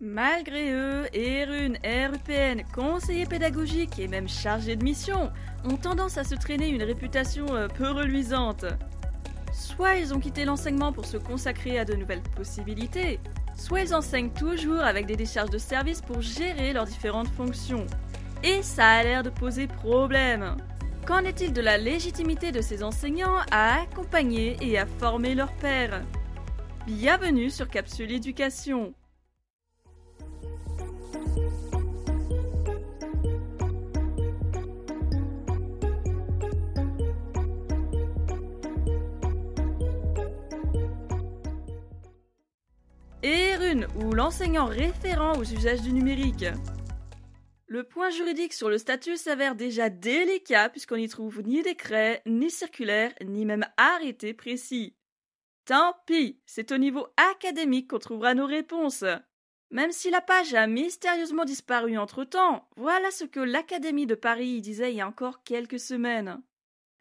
Malgré eux, Erun, RUPN, conseillers pédagogiques et même chargés de mission ont tendance à se traîner une réputation euh, peu reluisante. Soit ils ont quitté l'enseignement pour se consacrer à de nouvelles possibilités, soit ils enseignent toujours avec des décharges de service pour gérer leurs différentes fonctions. Et ça a l'air de poser problème. Qu'en est-il de la légitimité de ces enseignants à accompagner et à former leurs pairs? Bienvenue sur Capsule Éducation. ERUN ou l'enseignant référent aux usages du numérique. Le point juridique sur le statut s'avère déjà délicat puisqu'on n'y trouve ni décret, ni circulaire, ni même arrêté précis. Tant pis, c'est au niveau académique qu'on trouvera nos réponses. Même si la page a mystérieusement disparu entre-temps, voilà ce que l'Académie de Paris disait il y a encore quelques semaines.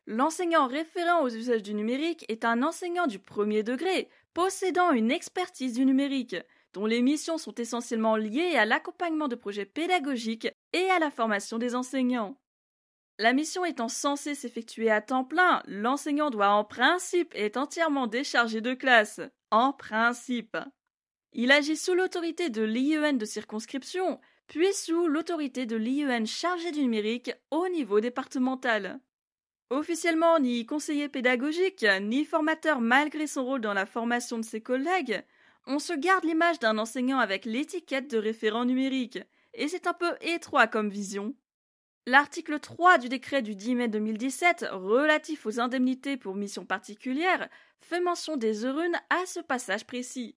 L'enseignant référent aux usages du numérique est un enseignant du premier degré, possédant une expertise du numérique, dont les missions sont essentiellement liées à l'accompagnement de projets pédagogiques et à la formation des enseignants. La mission étant censée s'effectuer à temps plein, l'enseignant doit en principe être entièrement déchargé de classe. En principe. Il agit sous l'autorité de l'IEN de circonscription, puis sous l'autorité de l'IEN chargé du numérique au niveau départemental. Officiellement ni conseiller pédagogique, ni formateur malgré son rôle dans la formation de ses collègues, on se garde l'image d'un enseignant avec l'étiquette de référent numérique, et c'est un peu étroit comme vision. L'article 3 du décret du 10 mai 2017 relatif aux indemnités pour missions particulières fait mention des eurunes à ce passage précis.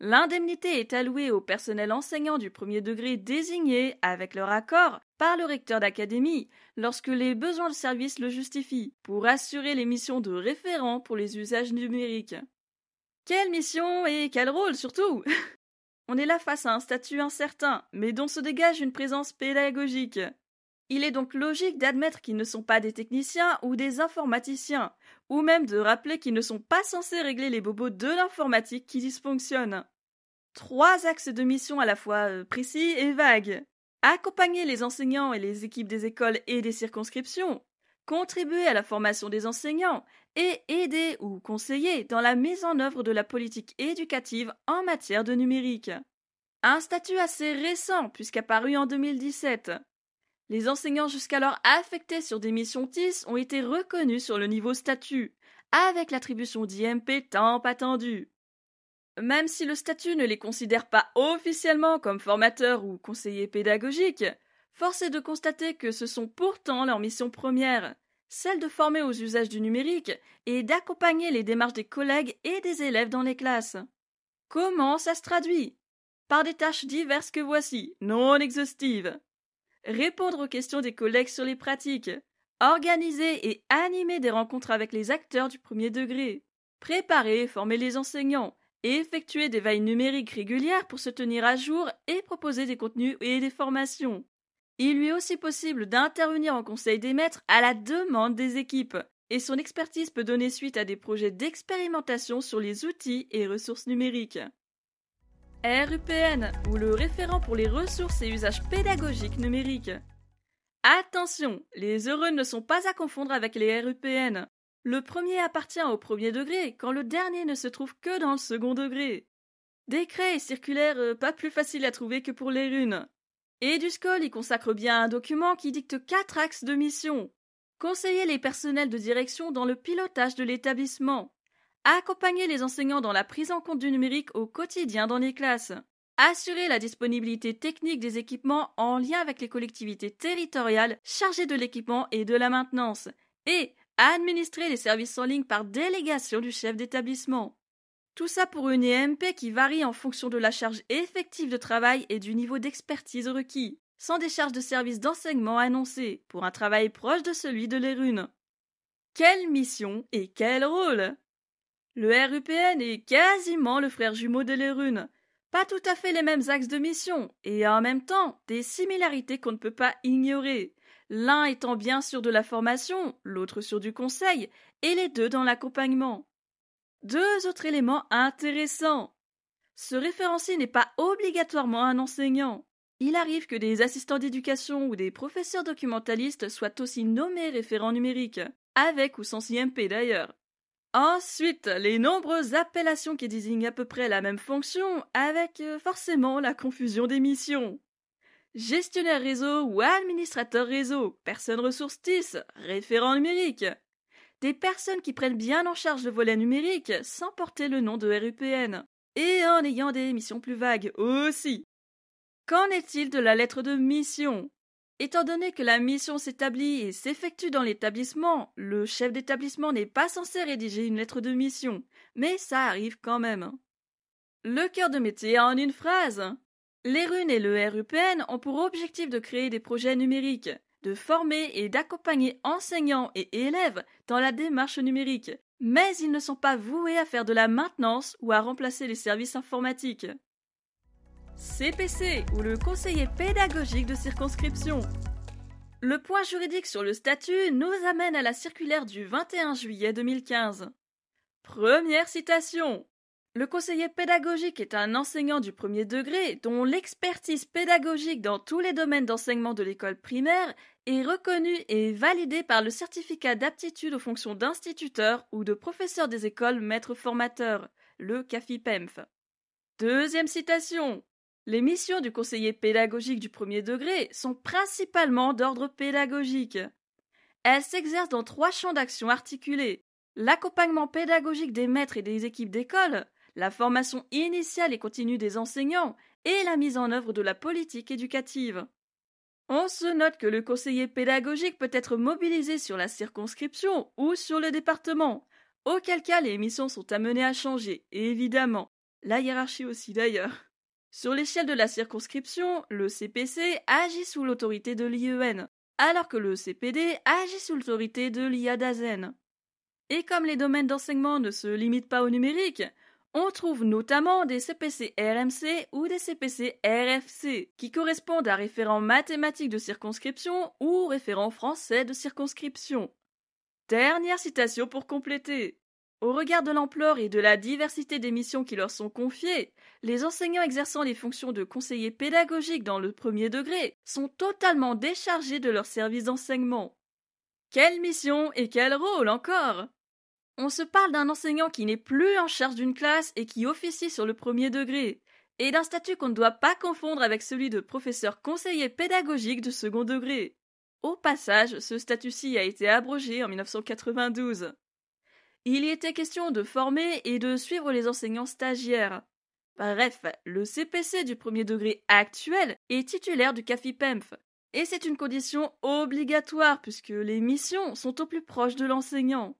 L'indemnité est allouée au personnel enseignant du premier degré désigné, avec leur accord, par le recteur d'académie, lorsque les besoins de service le justifient, pour assurer les missions de référent pour les usages numériques. Quelle mission et quel rôle surtout? On est là face à un statut incertain, mais dont se dégage une présence pédagogique. Il est donc logique d'admettre qu'ils ne sont pas des techniciens ou des informaticiens, ou même de rappeler qu'ils ne sont pas censés régler les bobos de l'informatique qui dysfonctionnent. Trois axes de mission à la fois euh, précis et vagues. Accompagner les enseignants et les équipes des écoles et des circonscriptions, contribuer à la formation des enseignants et aider ou conseiller dans la mise en œuvre de la politique éducative en matière de numérique. Un statut assez récent puisqu'apparu en 2017. Les enseignants jusqu'alors affectés sur des missions TIS ont été reconnus sur le niveau statut, avec l'attribution d'IMP tant attendue. Même si le statut ne les considère pas officiellement comme formateurs ou conseillers pédagogiques, force est de constater que ce sont pourtant leurs missions premières, celle de former aux usages du numérique et d'accompagner les démarches des collègues et des élèves dans les classes. Comment ça se traduit? Par des tâches diverses que voici, non exhaustives répondre aux questions des collègues sur les pratiques, organiser et animer des rencontres avec les acteurs du premier degré, préparer et former les enseignants, et effectuer des veilles numériques régulières pour se tenir à jour et proposer des contenus et des formations. Il lui est aussi possible d'intervenir en conseil des maîtres à la demande des équipes, et son expertise peut donner suite à des projets d'expérimentation sur les outils et ressources numériques. RUPN, ou le référent pour les ressources et usages pédagogiques numériques. Attention, les heureux ne sont pas à confondre avec les RUPN. Le premier appartient au premier degré, quand le dernier ne se trouve que dans le second degré. Décret et circulaire euh, pas plus facile à trouver que pour les runes. Eduscol y consacre bien un document qui dicte quatre axes de mission. Conseiller les personnels de direction dans le pilotage de l'établissement accompagner les enseignants dans la prise en compte du numérique au quotidien dans les classes, assurer la disponibilité technique des équipements en lien avec les collectivités territoriales chargées de l'équipement et de la maintenance, et administrer les services en ligne par délégation du chef d'établissement. Tout ça pour une EMP qui varie en fonction de la charge effective de travail et du niveau d'expertise requis, sans des charges de service d'enseignement annoncées, pour un travail proche de celui de l'ERUN. Quelle mission et quel rôle? Le RUPN est quasiment le frère jumeau de l'ERUN. Pas tout à fait les mêmes axes de mission, et en même temps des similarités qu'on ne peut pas ignorer. L'un étant bien sûr de la formation, l'autre sur du conseil, et les deux dans l'accompagnement. Deux autres éléments intéressants. Ce référencier n'est pas obligatoirement un enseignant. Il arrive que des assistants d'éducation ou des professeurs documentalistes soient aussi nommés référents numériques, avec ou sans IMP d'ailleurs. Ensuite, les nombreuses appellations qui désignent à peu près la même fonction, avec euh, forcément la confusion des missions. Gestionnaire réseau ou administrateur réseau, personne ressource TIS, référent numérique. Des personnes qui prennent bien en charge le volet numérique sans porter le nom de RUPN. Et en ayant des missions plus vagues aussi. Qu'en est-il de la lettre de mission? Étant donné que la mission s'établit et s'effectue dans l'établissement, le chef d'établissement n'est pas censé rédiger une lettre de mission, mais ça arrive quand même. Le cœur de métier en une phrase. Les runes et le RUPN ont pour objectif de créer des projets numériques, de former et d'accompagner enseignants et élèves dans la démarche numérique, mais ils ne sont pas voués à faire de la maintenance ou à remplacer les services informatiques. CPC ou le conseiller pédagogique de circonscription. Le point juridique sur le statut nous amène à la circulaire du 21 juillet 2015. Première citation. Le conseiller pédagogique est un enseignant du premier degré dont l'expertise pédagogique dans tous les domaines d'enseignement de l'école primaire est reconnue et validée par le certificat d'aptitude aux fonctions d'instituteur ou de professeur des écoles maître formateur, le CAFIPEMF. Deuxième citation. Les missions du conseiller pédagogique du premier degré sont principalement d'ordre pédagogique. Elles s'exercent dans trois champs d'action articulés l'accompagnement pédagogique des maîtres et des équipes d'école, la formation initiale et continue des enseignants et la mise en œuvre de la politique éducative. On se note que le conseiller pédagogique peut être mobilisé sur la circonscription ou sur le département, auquel cas les missions sont amenées à changer, évidemment. La hiérarchie aussi d'ailleurs. Sur l'échelle de la circonscription, le CPC agit sous l'autorité de l'IEN, alors que le CPD agit sous l'autorité de l'IADAZEN. Et comme les domaines d'enseignement ne se limitent pas au numérique, on trouve notamment des CPC RMC ou des CPC RFC, qui correspondent à référents mathématiques de circonscription ou référents français de circonscription. Dernière citation pour compléter. Au regard de l'ampleur et de la diversité des missions qui leur sont confiées, les enseignants exerçant les fonctions de conseillers pédagogiques dans le premier degré sont totalement déchargés de leur service d'enseignement. Quelle mission et quel rôle encore On se parle d'un enseignant qui n'est plus en charge d'une classe et qui officie sur le premier degré, et d'un statut qu'on ne doit pas confondre avec celui de professeur conseiller pédagogique de second degré. Au passage, ce statut-ci a été abrogé en 1992. Il y était question de former et de suivre les enseignants stagiaires. Bref, le CPC du premier degré actuel est titulaire du CAFIPEMF. Et c'est une condition obligatoire puisque les missions sont au plus proche de l'enseignant.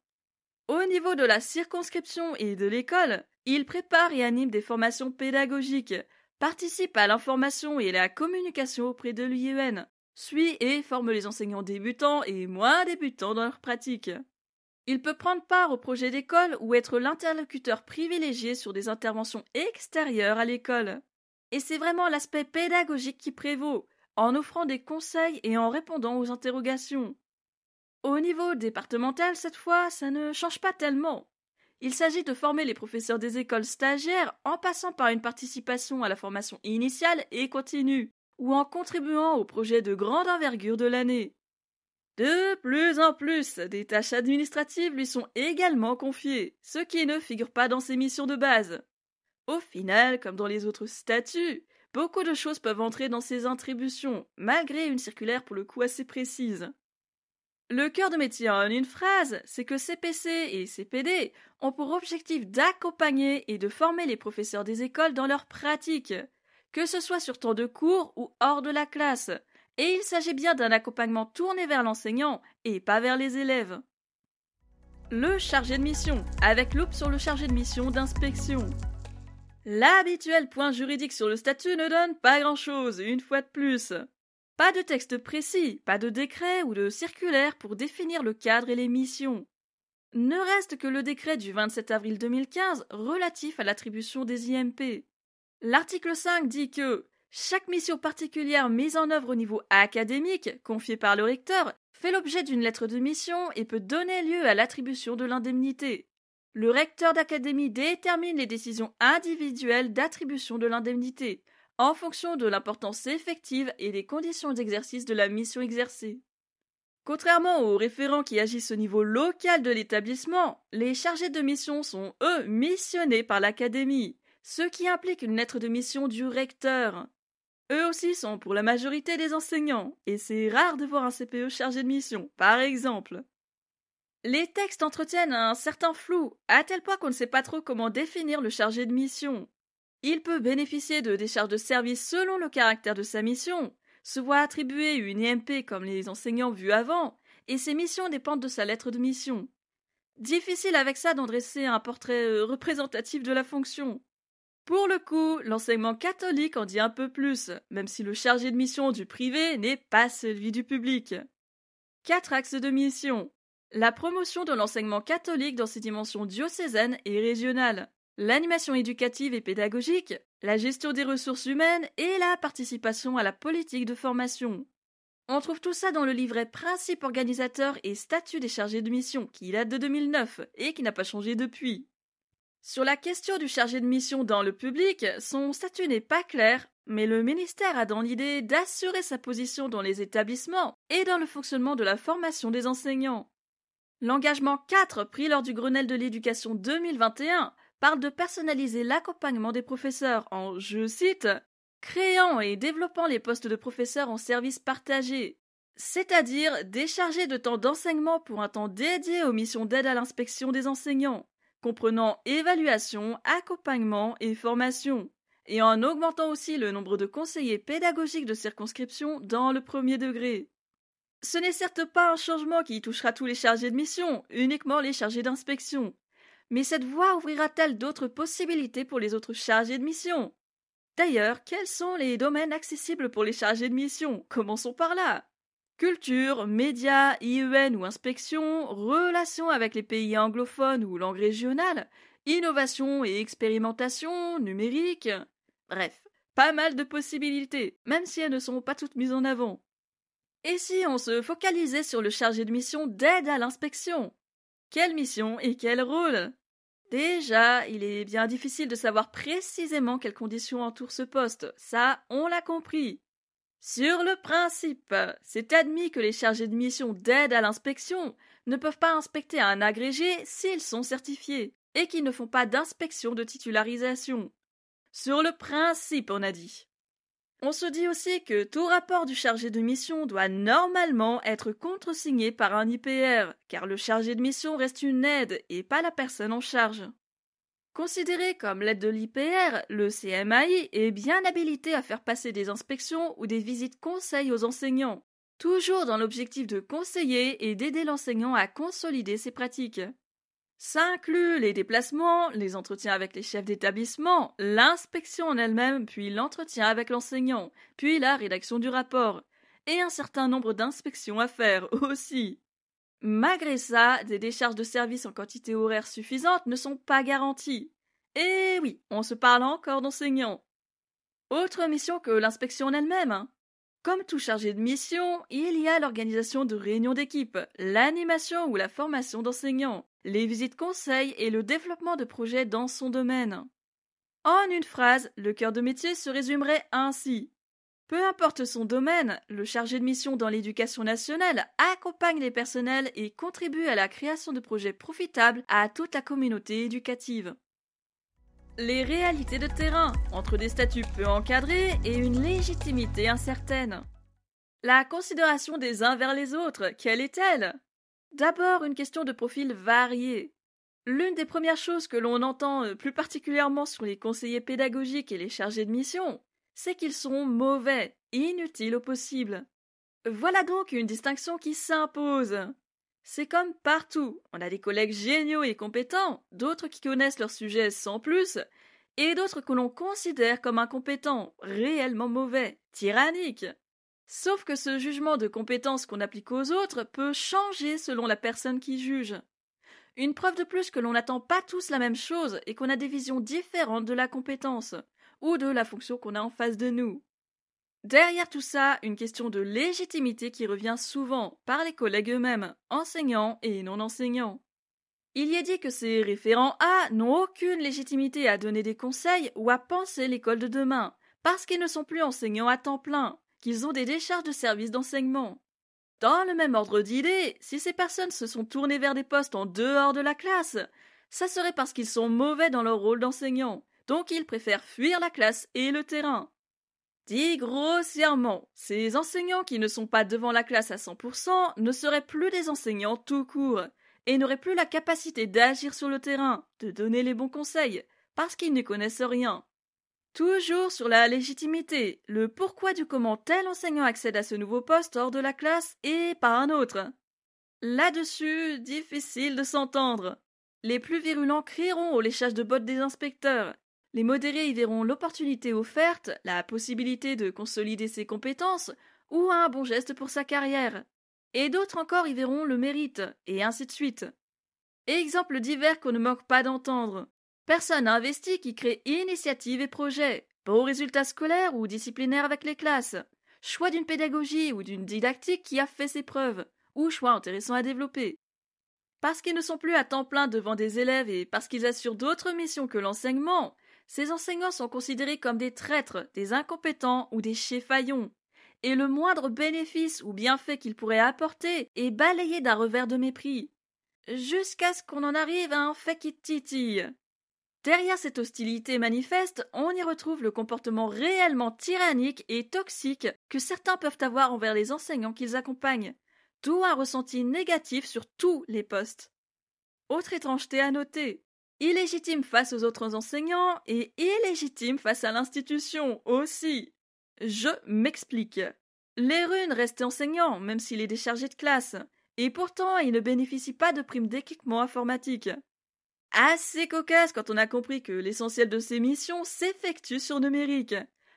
Au niveau de la circonscription et de l'école, il prépare et anime des formations pédagogiques, participe à l'information et la communication auprès de l'IEN, suit et forme les enseignants débutants et moins débutants dans leur pratique. Il peut prendre part au projet d'école ou être l'interlocuteur privilégié sur des interventions extérieures à l'école. Et c'est vraiment l'aspect pédagogique qui prévaut, en offrant des conseils et en répondant aux interrogations. Au niveau départemental, cette fois, ça ne change pas tellement. Il s'agit de former les professeurs des écoles stagiaires en passant par une participation à la formation initiale et continue, ou en contribuant au projet de grande envergure de l'année. De plus en plus, des tâches administratives lui sont également confiées, ce qui ne figure pas dans ses missions de base. Au final, comme dans les autres statuts, beaucoup de choses peuvent entrer dans ses attributions, malgré une circulaire pour le coup assez précise. Le cœur de métier en une phrase, c'est que CPC et CPD ont pour objectif d'accompagner et de former les professeurs des écoles dans leur pratique, que ce soit sur temps de cours ou hors de la classe, et il s'agit bien d'un accompagnement tourné vers l'enseignant et pas vers les élèves. Le chargé de mission, avec loupe sur le chargé de mission d'inspection. L'habituel point juridique sur le statut ne donne pas grand-chose, une fois de plus. Pas de texte précis, pas de décret ou de circulaire pour définir le cadre et les missions. Ne reste que le décret du 27 avril 2015 relatif à l'attribution des IMP. L'article 5 dit que chaque mission particulière mise en œuvre au niveau académique, confiée par le recteur, fait l'objet d'une lettre de mission et peut donner lieu à l'attribution de l'indemnité. le recteur d'académie détermine les décisions individuelles d'attribution de l'indemnité, en fonction de l'importance effective et des conditions d'exercice de la mission exercée. Contrairement aux référents qui agissent au niveau local de l'établissement, les chargés de mission sont, eux, missionnés par l'académie, ce qui implique une lettre de mission du recteur. Eux aussi sont pour la majorité des enseignants, et c'est rare de voir un CPE chargé de mission, par exemple. Les textes entretiennent un certain flou, à tel point qu'on ne sait pas trop comment définir le chargé de mission. Il peut bénéficier de décharges de service selon le caractère de sa mission, se voit attribuer une IMP comme les enseignants vus avant, et ses missions dépendent de sa lettre de mission. Difficile avec ça d'en dresser un portrait euh, représentatif de la fonction. Pour le coup, l'enseignement catholique en dit un peu plus, même si le chargé de mission du privé n'est pas celui du public. Quatre axes de mission. La promotion de l'enseignement catholique dans ses dimensions diocésaines et régionales. L'animation éducative et pédagogique, la gestion des ressources humaines et la participation à la politique de formation. On trouve tout ça dans le livret Principes organisateurs et statut des chargés de mission qui date de 2009 et qui n'a pas changé depuis. Sur la question du chargé de mission dans le public, son statut n'est pas clair, mais le ministère a dans l'idée d'assurer sa position dans les établissements et dans le fonctionnement de la formation des enseignants. L'engagement 4 pris lors du Grenelle de l'éducation 2021 parle de personnaliser l'accompagnement des professeurs en, je cite, créant et développant les postes de professeurs en service partagé, c'est-à-dire décharger de temps d'enseignement pour un temps dédié aux missions d'aide à l'inspection des enseignants comprenant évaluation, accompagnement et formation, et en augmentant aussi le nombre de conseillers pédagogiques de circonscription dans le premier degré. Ce n'est certes pas un changement qui touchera tous les chargés de mission, uniquement les chargés d'inspection. Mais cette voie ouvrira-t-elle d'autres possibilités pour les autres chargés de mission? D'ailleurs, quels sont les domaines accessibles pour les chargés de mission? Commençons par là. Culture, médias, IEN ou inspection, relations avec les pays anglophones ou langue régionale, innovation et expérimentation, numérique. Bref, pas mal de possibilités, même si elles ne sont pas toutes mises en avant. Et si on se focalisait sur le chargé de mission d'aide à l'inspection? Quelle mission et quel rôle? Déjà, il est bien difficile de savoir précisément quelles conditions entourent ce poste, ça on l'a compris. Sur le principe, c'est admis que les chargés de mission d'aide à l'inspection ne peuvent pas inspecter un agrégé s'ils sont certifiés et qu'ils ne font pas d'inspection de titularisation. Sur le principe, on a dit. On se dit aussi que tout rapport du chargé de mission doit normalement être contresigné par un IPR, car le chargé de mission reste une aide et pas la personne en charge. Considéré comme l'aide de l'IPR, le CMAI est bien habilité à faire passer des inspections ou des visites conseils aux enseignants, toujours dans l'objectif de conseiller et d'aider l'enseignant à consolider ses pratiques. Ça inclut les déplacements, les entretiens avec les chefs d'établissement, l'inspection en elle-même, puis l'entretien avec l'enseignant, puis la rédaction du rapport, et un certain nombre d'inspections à faire aussi. Malgré ça, des décharges de services en quantité horaire suffisante ne sont pas garanties. Et oui, on se parle encore d'enseignants. Autre mission que l'inspection en elle-même. Hein. Comme tout chargé de mission, il y a l'organisation de réunions d'équipe, l'animation ou la formation d'enseignants, les visites conseils et le développement de projets dans son domaine. En une phrase, le cœur de métier se résumerait ainsi. Peu importe son domaine, le chargé de mission dans l'éducation nationale accompagne les personnels et contribue à la création de projets profitables à toute la communauté éducative. Les réalités de terrain, entre des statuts peu encadrés et une légitimité incertaine. La considération des uns vers les autres, quelle est-elle? D'abord une question de profil varié. L'une des premières choses que l'on entend euh, plus particulièrement sur les conseillers pédagogiques et les chargés de mission, c'est qu'ils sont mauvais, inutiles au possible. Voilà donc une distinction qui s'impose. C'est comme partout. On a des collègues géniaux et compétents, d'autres qui connaissent leur sujet sans plus, et d'autres que l'on considère comme incompétents, réellement mauvais, tyranniques. Sauf que ce jugement de compétence qu'on applique aux autres peut changer selon la personne qui juge. Une preuve de plus que l'on n'attend pas tous la même chose et qu'on a des visions différentes de la compétence ou de la fonction qu'on a en face de nous. Derrière tout ça, une question de légitimité qui revient souvent par les collègues eux-mêmes, enseignants et non enseignants. Il y est dit que ces référents A n'ont aucune légitimité à donner des conseils ou à penser l'école de demain, parce qu'ils ne sont plus enseignants à temps plein, qu'ils ont des décharges de services d'enseignement. Dans le même ordre d'idées, si ces personnes se sont tournées vers des postes en dehors de la classe, ça serait parce qu'ils sont mauvais dans leur rôle d'enseignant, donc ils préfèrent fuir la classe et le terrain. Dit grossièrement, ces enseignants qui ne sont pas devant la classe à 100% ne seraient plus des enseignants tout court, et n'auraient plus la capacité d'agir sur le terrain, de donner les bons conseils, parce qu'ils ne connaissent rien. Toujours sur la légitimité, le pourquoi du comment tel enseignant accède à ce nouveau poste hors de la classe et pas un autre. Là-dessus, difficile de s'entendre. Les plus virulents crieront au léchage de bottes des inspecteurs. Les modérés y verront l'opportunité offerte, la possibilité de consolider ses compétences, ou un bon geste pour sa carrière. Et d'autres encore y verront le mérite, et ainsi de suite. Exemples divers qu'on ne manque pas d'entendre. Personne investi qui crée initiative et projet, beaux résultats scolaires ou disciplinaires avec les classes, choix d'une pédagogie ou d'une didactique qui a fait ses preuves, ou choix intéressant à développer. Parce qu'ils ne sont plus à temps plein devant des élèves et parce qu'ils assurent d'autres missions que l'enseignement, ces enseignants sont considérés comme des traîtres, des incompétents ou des chéfaillons. Et le moindre bénéfice ou bienfait qu'ils pourraient apporter est balayé d'un revers de mépris. Jusqu'à ce qu'on en arrive à un fait qui titille. Derrière cette hostilité manifeste, on y retrouve le comportement réellement tyrannique et toxique que certains peuvent avoir envers les enseignants qu'ils accompagnent, d'où un ressenti négatif sur tous les postes. Autre étrangeté à noter, illégitime face aux autres enseignants et illégitime face à l'institution aussi. Je m'explique. Les runes restent enseignants, même s'il est déchargé de classe, et pourtant il ne bénéficie pas de prime d'équipement informatique assez cocasse quand on a compris que l'essentiel de ses missions s'effectue sur numérique.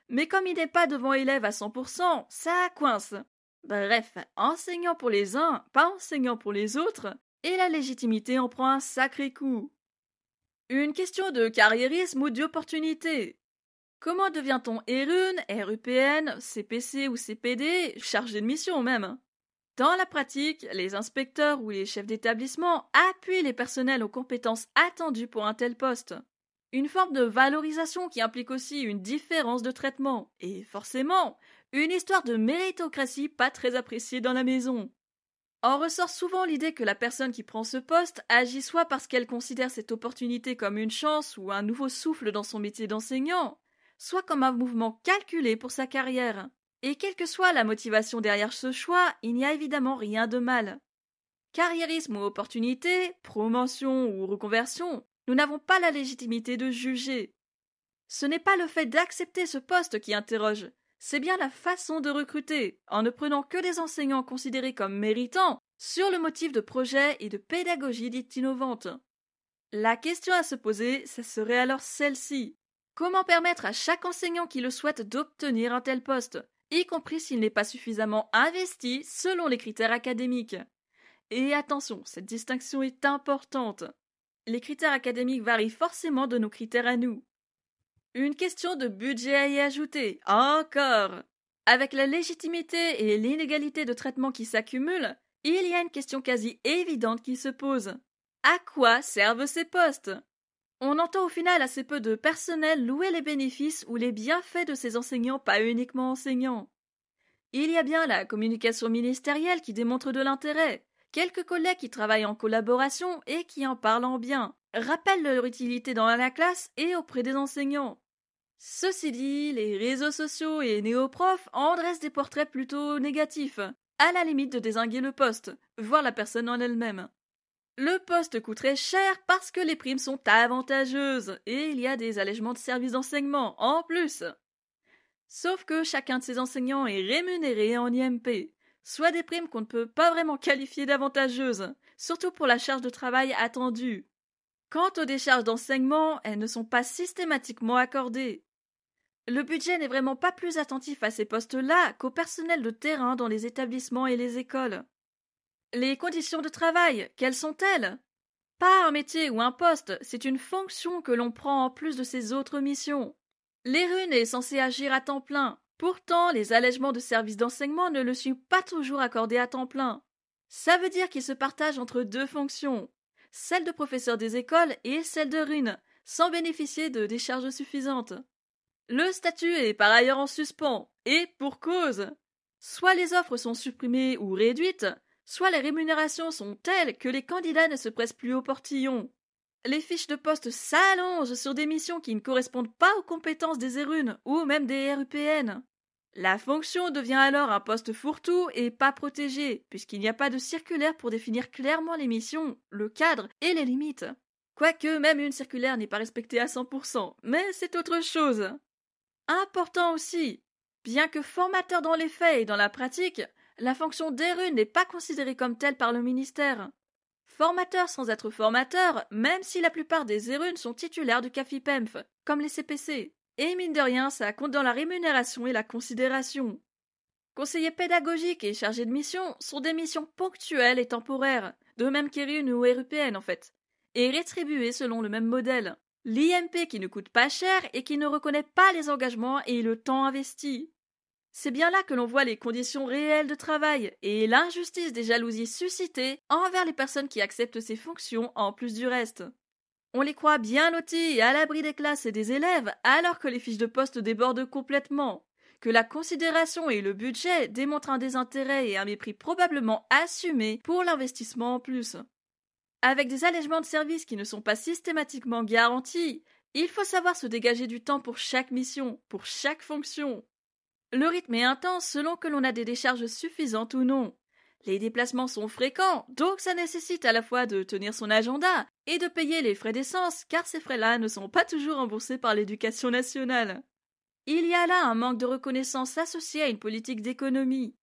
Mais comme il n'est pas devant élève à 100%, ça coince. Bref, enseignant pour les uns, pas enseignant pour les autres, et la légitimité en prend un sacré coup. Une question de carriérisme ou d'opportunité. Comment devient-on ERUN, RUPN, CPC ou CPD, chargé de mission même? Dans la pratique, les inspecteurs ou les chefs d'établissement appuient les personnels aux compétences attendues pour un tel poste. Une forme de valorisation qui implique aussi une différence de traitement, et forcément, une histoire de méritocratie pas très appréciée dans la maison. En ressort souvent l'idée que la personne qui prend ce poste agit soit parce qu'elle considère cette opportunité comme une chance ou un nouveau souffle dans son métier d'enseignant, soit comme un mouvement calculé pour sa carrière. Et quelle que soit la motivation derrière ce choix, il n'y a évidemment rien de mal. Carriérisme ou opportunité, promotion ou reconversion, nous n'avons pas la légitimité de juger. Ce n'est pas le fait d'accepter ce poste qui interroge, c'est bien la façon de recruter, en ne prenant que des enseignants considérés comme méritants, sur le motif de projet et de pédagogie dite innovante. La question à se poser, ce serait alors celle-ci. Comment permettre à chaque enseignant qui le souhaite d'obtenir un tel poste y compris s'il n'est pas suffisamment investi selon les critères académiques? Et attention, cette distinction est importante. Les critères académiques varient forcément de nos critères à nous. Une question de budget à y ajouter, encore. Avec la légitimité et l'inégalité de traitement qui s'accumulent, il y a une question quasi évidente qui se pose. À quoi servent ces postes? On entend au final assez peu de personnel louer les bénéfices ou les bienfaits de ces enseignants pas uniquement enseignants. Il y a bien la communication ministérielle qui démontre de l'intérêt, quelques collègues qui travaillent en collaboration et qui en parlent en bien, rappellent leur utilité dans la classe et auprès des enseignants. Ceci dit, les réseaux sociaux et néoprofs en dressent des portraits plutôt négatifs, à la limite de désinguer le poste, voire la personne en elle-même. Le poste coûterait cher parce que les primes sont avantageuses et il y a des allègements de services d'enseignement en plus. Sauf que chacun de ces enseignants est rémunéré en IMP, soit des primes qu'on ne peut pas vraiment qualifier d'avantageuses, surtout pour la charge de travail attendue. Quant aux décharges d'enseignement, elles ne sont pas systématiquement accordées. Le budget n'est vraiment pas plus attentif à ces postes-là qu'au personnel de terrain dans les établissements et les écoles. Les conditions de travail, quelles sont-elles? Pas un métier ou un poste, c'est une fonction que l'on prend en plus de ses autres missions. Les runes est censé agir à temps plein. Pourtant, les allègements de services d'enseignement ne le sont pas toujours accordés à temps plein. Ça veut dire qu'il se partage entre deux fonctions. Celle de professeurs des écoles et celle de RUN, sans bénéficier de décharges suffisantes. Le statut est par ailleurs en suspens, et pour cause. Soit les offres sont supprimées ou réduites, soit les rémunérations sont telles que les candidats ne se pressent plus au portillon. Les fiches de poste s'allongent sur des missions qui ne correspondent pas aux compétences des ERUN ou même des RUPN. La fonction devient alors un poste fourre-tout et pas protégé, puisqu'il n'y a pas de circulaire pour définir clairement les missions, le cadre et les limites. Quoique même une circulaire n'est pas respectée à 100%, mais c'est autre chose. Important aussi, bien que formateur dans les faits et dans la pratique, la fonction d'ERU n'est pas considérée comme telle par le ministère. Formateur sans être formateur, même si la plupart des ERUN sont titulaires du CAFIPEMF, comme les CPC. Et mine de rien, ça compte dans la rémunération et la considération. Conseiller pédagogique et chargé de mission sont des missions ponctuelles et temporaires, de même qu'ERUN ou RUPN en fait, et rétribuées selon le même modèle. L'IMP qui ne coûte pas cher et qui ne reconnaît pas les engagements et le temps investi. C'est bien là que l'on voit les conditions réelles de travail et l'injustice des jalousies suscitées envers les personnes qui acceptent ces fonctions en plus du reste. On les croit bien lotis et à l'abri des classes et des élèves, alors que les fiches de poste débordent complètement, que la considération et le budget démontrent un désintérêt et un mépris probablement assumé pour l'investissement en plus. Avec des allègements de services qui ne sont pas systématiquement garantis, il faut savoir se dégager du temps pour chaque mission, pour chaque fonction. Le rythme est intense selon que l'on a des décharges suffisantes ou non. Les déplacements sont fréquents, donc ça nécessite à la fois de tenir son agenda et de payer les frais d'essence, car ces frais-là ne sont pas toujours remboursés par l'éducation nationale. Il y a là un manque de reconnaissance associé à une politique d'économie.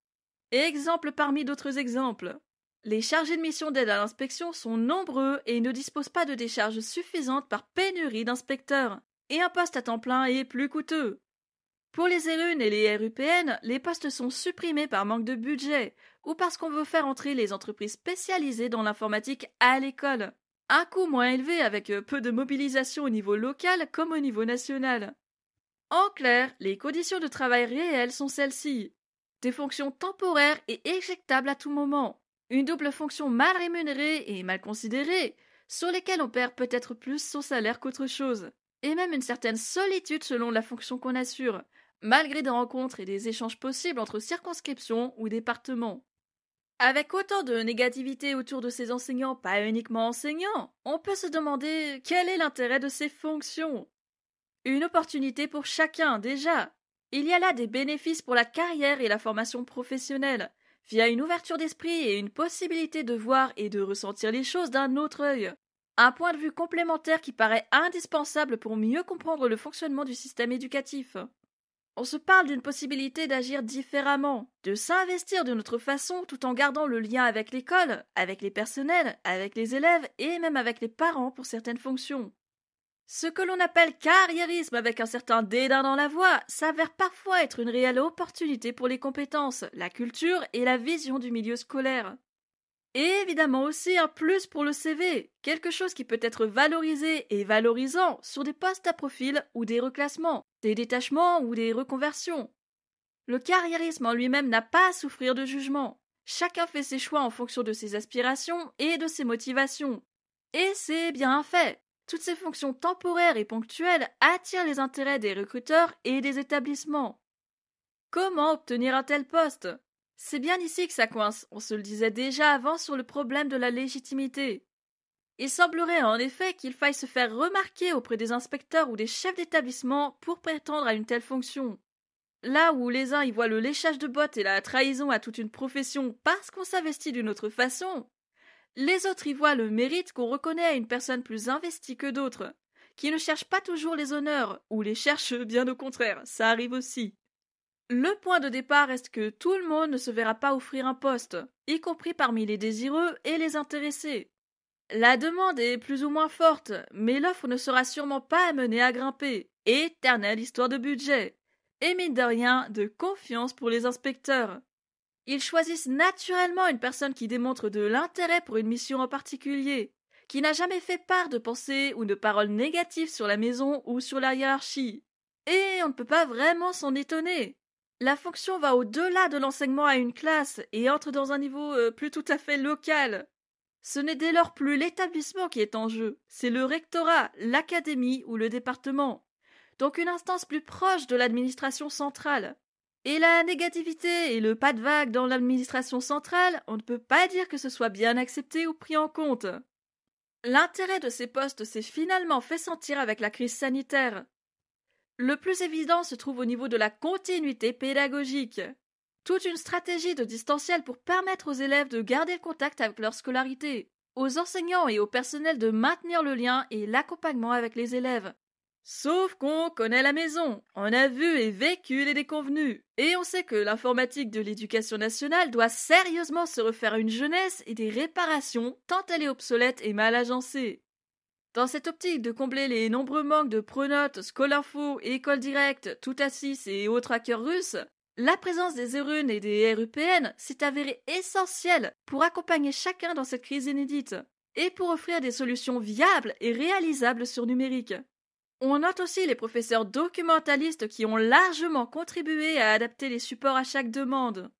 Exemple parmi d'autres exemples. Les chargés de mission d'aide à l'inspection sont nombreux et ne disposent pas de décharges suffisantes par pénurie d'inspecteurs. Et un poste à temps plein est plus coûteux. Pour les ERUN et les RUPN, les postes sont supprimés par manque de budget ou parce qu'on veut faire entrer les entreprises spécialisées dans l'informatique à l'école. Un coût moins élevé avec peu de mobilisation au niveau local comme au niveau national. En clair, les conditions de travail réelles sont celles-ci. Des fonctions temporaires et éjectables à tout moment. Une double fonction mal rémunérée et mal considérée, sur lesquelles on perd peut-être plus son salaire qu'autre chose. Et même une certaine solitude selon la fonction qu'on assure, malgré des rencontres et des échanges possibles entre circonscriptions ou départements. Avec autant de négativité autour de ces enseignants, pas uniquement enseignants, on peut se demander quel est l'intérêt de ces fonctions. Une opportunité pour chacun, déjà. Il y a là des bénéfices pour la carrière et la formation professionnelle, via une ouverture d'esprit et une possibilité de voir et de ressentir les choses d'un autre œil. Un point de vue complémentaire qui paraît indispensable pour mieux comprendre le fonctionnement du système éducatif. On se parle d'une possibilité d'agir différemment, de s'investir de notre façon tout en gardant le lien avec l'école, avec les personnels, avec les élèves et même avec les parents pour certaines fonctions. Ce que l'on appelle carriérisme avec un certain dédain dans la voix s'avère parfois être une réelle opportunité pour les compétences, la culture et la vision du milieu scolaire. Et évidemment aussi un plus pour le CV, quelque chose qui peut être valorisé et valorisant sur des postes à profil ou des reclassements, détachements ou des reconversions. Le carriérisme en lui-même n'a pas à souffrir de jugement. Chacun fait ses choix en fonction de ses aspirations et de ses motivations. Et c'est bien un fait. Toutes ces fonctions temporaires et ponctuelles attirent les intérêts des recruteurs et des établissements. Comment obtenir un tel poste? C'est bien ici que ça coince, on se le disait déjà avant sur le problème de la légitimité. Il semblerait en effet qu'il faille se faire remarquer auprès des inspecteurs ou des chefs d'établissement pour prétendre à une telle fonction. Là où les uns y voient le léchage de bottes et la trahison à toute une profession parce qu'on s'investit d'une autre façon, les autres y voient le mérite qu'on reconnaît à une personne plus investie que d'autres, qui ne cherche pas toujours les honneurs, ou les cherche bien au contraire, ça arrive aussi. Le point de départ reste que tout le monde ne se verra pas offrir un poste, y compris parmi les désireux et les intéressés. La demande est plus ou moins forte, mais l'offre ne sera sûrement pas amenée à grimper. Éternelle histoire de budget. Et mine de rien, de confiance pour les inspecteurs. Ils choisissent naturellement une personne qui démontre de l'intérêt pour une mission en particulier, qui n'a jamais fait part de pensées ou de paroles négatives sur la maison ou sur la hiérarchie. Et on ne peut pas vraiment s'en étonner. La fonction va au-delà de l'enseignement à une classe et entre dans un niveau euh, plus tout à fait local. Ce n'est dès lors plus l'établissement qui est en jeu, c'est le rectorat, l'académie ou le département. Donc une instance plus proche de l'administration centrale. Et la négativité et le pas de vague dans l'administration centrale, on ne peut pas dire que ce soit bien accepté ou pris en compte. L'intérêt de ces postes s'est finalement fait sentir avec la crise sanitaire. Le plus évident se trouve au niveau de la continuité pédagogique. Toute une stratégie de distanciel pour permettre aux élèves de garder le contact avec leur scolarité, aux enseignants et au personnel de maintenir le lien et l'accompagnement avec les élèves. Sauf qu'on connaît la maison, on a vu et vécu les déconvenus, et on sait que l'informatique de l'éducation nationale doit sérieusement se refaire une jeunesse et des réparations tant elle est obsolète et mal agencée. Dans cette optique de combler les nombreux manques de Pronote, Scolinfo, École Directe, Tout-Assis et autres hackers russes, la présence des ERUN et des RUPN s'est avérée essentielle pour accompagner chacun dans cette crise inédite, et pour offrir des solutions viables et réalisables sur numérique. On note aussi les professeurs documentalistes qui ont largement contribué à adapter les supports à chaque demande.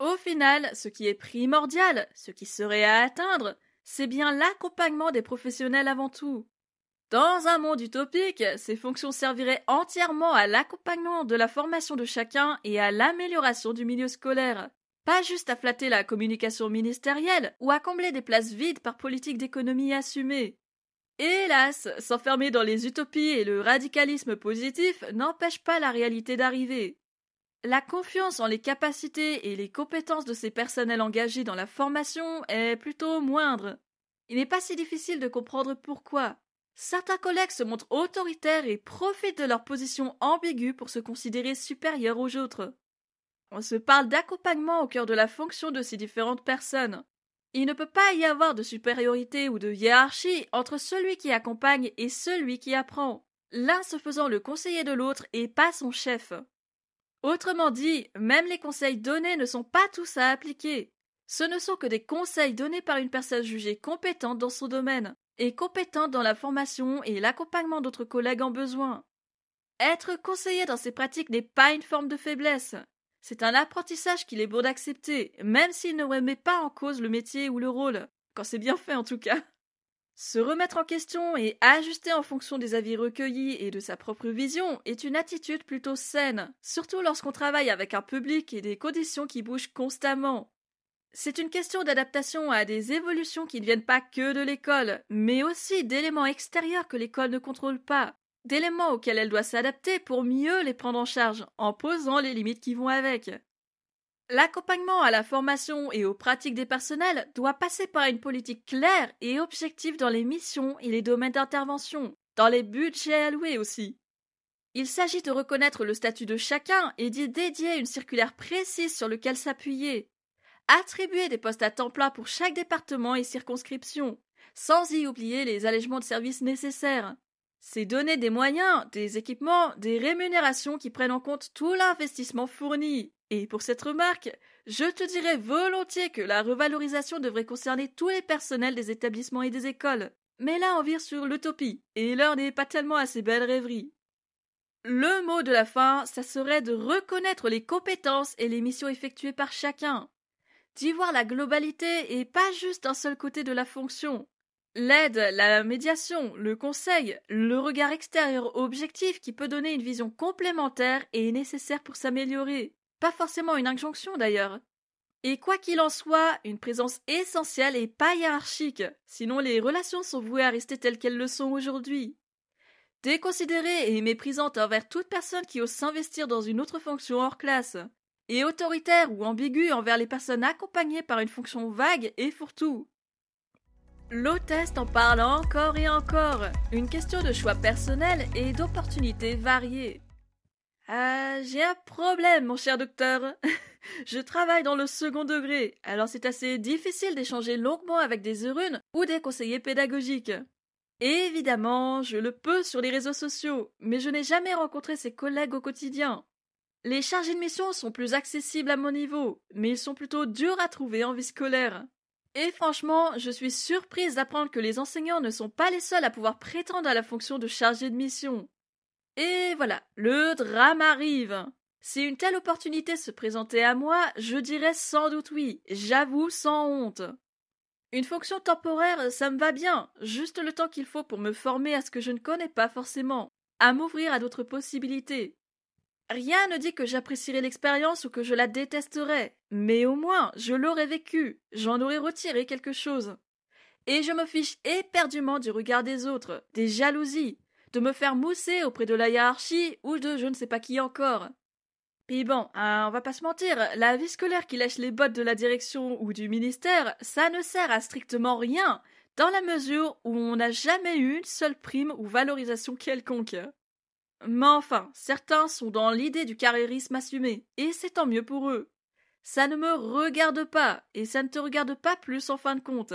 Au final, ce qui est primordial, ce qui serait à atteindre, c'est bien l'accompagnement des professionnels avant tout. Dans un monde utopique, ces fonctions serviraient entièrement à l'accompagnement de la formation de chacun et à l'amélioration du milieu scolaire. Pas juste à flatter la communication ministérielle ou à combler des places vides par politique d'économie assumée. Hélas, s'enfermer dans les utopies et le radicalisme positif n'empêche pas la réalité d'arriver. La confiance en les capacités et les compétences de ces personnels engagés dans la formation est plutôt moindre. Il n'est pas si difficile de comprendre pourquoi. Certains collègues se montrent autoritaires et profitent de leur position ambiguë pour se considérer supérieurs aux autres. On se parle d'accompagnement au cœur de la fonction de ces différentes personnes. Il ne peut pas y avoir de supériorité ou de hiérarchie entre celui qui accompagne et celui qui apprend, l'un se faisant le conseiller de l'autre et pas son chef. Autrement dit, même les conseils donnés ne sont pas tous à appliquer. Ce ne sont que des conseils donnés par une personne jugée compétente dans son domaine, et compétente dans la formation et l'accompagnement d'autres collègues en besoin. Être conseiller dans ces pratiques n'est pas une forme de faiblesse, c'est un apprentissage qu'il est beau d'accepter, même s'il ne remet pas en cause le métier ou le rôle, quand c'est bien fait en tout cas. Se remettre en question et ajuster en fonction des avis recueillis et de sa propre vision est une attitude plutôt saine, surtout lorsqu'on travaille avec un public et des conditions qui bougent constamment. C'est une question d'adaptation à des évolutions qui ne viennent pas que de l'école, mais aussi d'éléments extérieurs que l'école ne contrôle pas, d'éléments auxquels elle doit s'adapter pour mieux les prendre en charge, en posant les limites qui vont avec. L'accompagnement à la formation et aux pratiques des personnels doit passer par une politique claire et objective dans les missions et les domaines d'intervention, dans les budgets alloués aussi. Il s'agit de reconnaître le statut de chacun et d'y dédier une circulaire précise sur lequel s'appuyer. Attribuer des postes à temps plein pour chaque département et circonscription, sans y oublier les allègements de services nécessaires c'est donner des moyens, des équipements, des rémunérations qui prennent en compte tout l'investissement fourni. Et pour cette remarque, je te dirais volontiers que la revalorisation devrait concerner tous les personnels des établissements et des écoles. Mais là, on vire sur l'utopie, et l'heure n'est pas tellement à ces belles rêveries. Le mot de la fin, ça serait de reconnaître les compétences et les missions effectuées par chacun, d'y voir la globalité et pas juste un seul côté de la fonction, L'aide, la médiation, le conseil, le regard extérieur objectif qui peut donner une vision complémentaire et nécessaire pour s'améliorer. Pas forcément une injonction d'ailleurs. Et quoi qu'il en soit, une présence essentielle et pas hiérarchique, sinon les relations sont vouées à rester telles qu'elles le sont aujourd'hui. Déconsidérée et méprisante envers toute personne qui ose s'investir dans une autre fonction hors classe, et autoritaire ou ambiguë envers les personnes accompagnées par une fonction vague et fourre-tout. L'hôtesse en parle encore et encore. Une question de choix personnel et d'opportunités variées. Ah, j'ai un problème, mon cher docteur. Je travaille dans le second degré, alors c'est assez difficile d'échanger longuement avec des eurunes ou des conseillers pédagogiques. Évidemment, je le peux sur les réseaux sociaux, mais je n'ai jamais rencontré ces collègues au quotidien. Les chargés de mission sont plus accessibles à mon niveau, mais ils sont plutôt durs à trouver en vie scolaire. Et franchement, je suis surprise d'apprendre que les enseignants ne sont pas les seuls à pouvoir prétendre à la fonction de chargé de mission. Et voilà, le drame arrive. Si une telle opportunité se présentait à moi, je dirais sans doute oui, j'avoue sans honte. Une fonction temporaire, ça me va bien, juste le temps qu'il faut pour me former à ce que je ne connais pas forcément, à m'ouvrir à d'autres possibilités. Rien ne dit que j'apprécierai l'expérience ou que je la détesterai, mais au moins je l'aurais vécue, j'en aurais retiré quelque chose. Et je me fiche éperdument du regard des autres, des jalousies, de me faire mousser auprès de la hiérarchie ou de je ne sais pas qui encore. Puis bon, hein, on va pas se mentir, la vie scolaire qui lèche les bottes de la direction ou du ministère, ça ne sert à strictement rien, dans la mesure où on n'a jamais eu une seule prime ou valorisation quelconque. Mais enfin, certains sont dans l'idée du carriérisme assumé, et c'est tant mieux pour eux. Ça ne me regarde pas, et ça ne te regarde pas plus en fin de compte.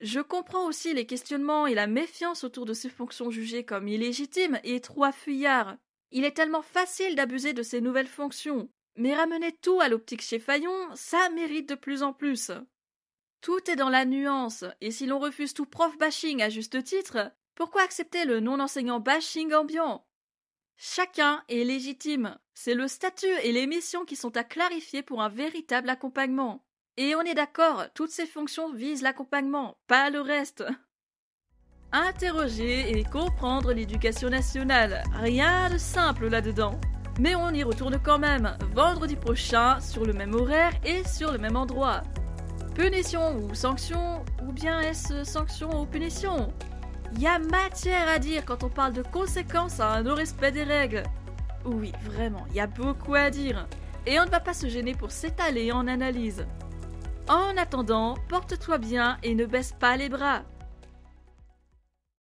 Je comprends aussi les questionnements et la méfiance autour de ces fonctions jugées comme illégitimes et trop affuyards. Il est tellement facile d'abuser de ces nouvelles fonctions, mais ramener tout à l'optique chez Fayon, ça mérite de plus en plus. Tout est dans la nuance, et si l'on refuse tout prof bashing à juste titre, pourquoi accepter le non-enseignant bashing ambiant? Chacun est légitime. C'est le statut et les missions qui sont à clarifier pour un véritable accompagnement. Et on est d'accord, toutes ces fonctions visent l'accompagnement, pas le reste. Interroger et comprendre l'éducation nationale, rien de simple là-dedans. Mais on y retourne quand même, vendredi prochain, sur le même horaire et sur le même endroit. Punition ou sanction, ou bien est-ce sanction ou punition? Il y a matière à dire quand on parle de conséquences à un non-respect des règles. Oui, vraiment, il y a beaucoup à dire. Et on ne va pas se gêner pour s'étaler en analyse. En attendant, porte-toi bien et ne baisse pas les bras.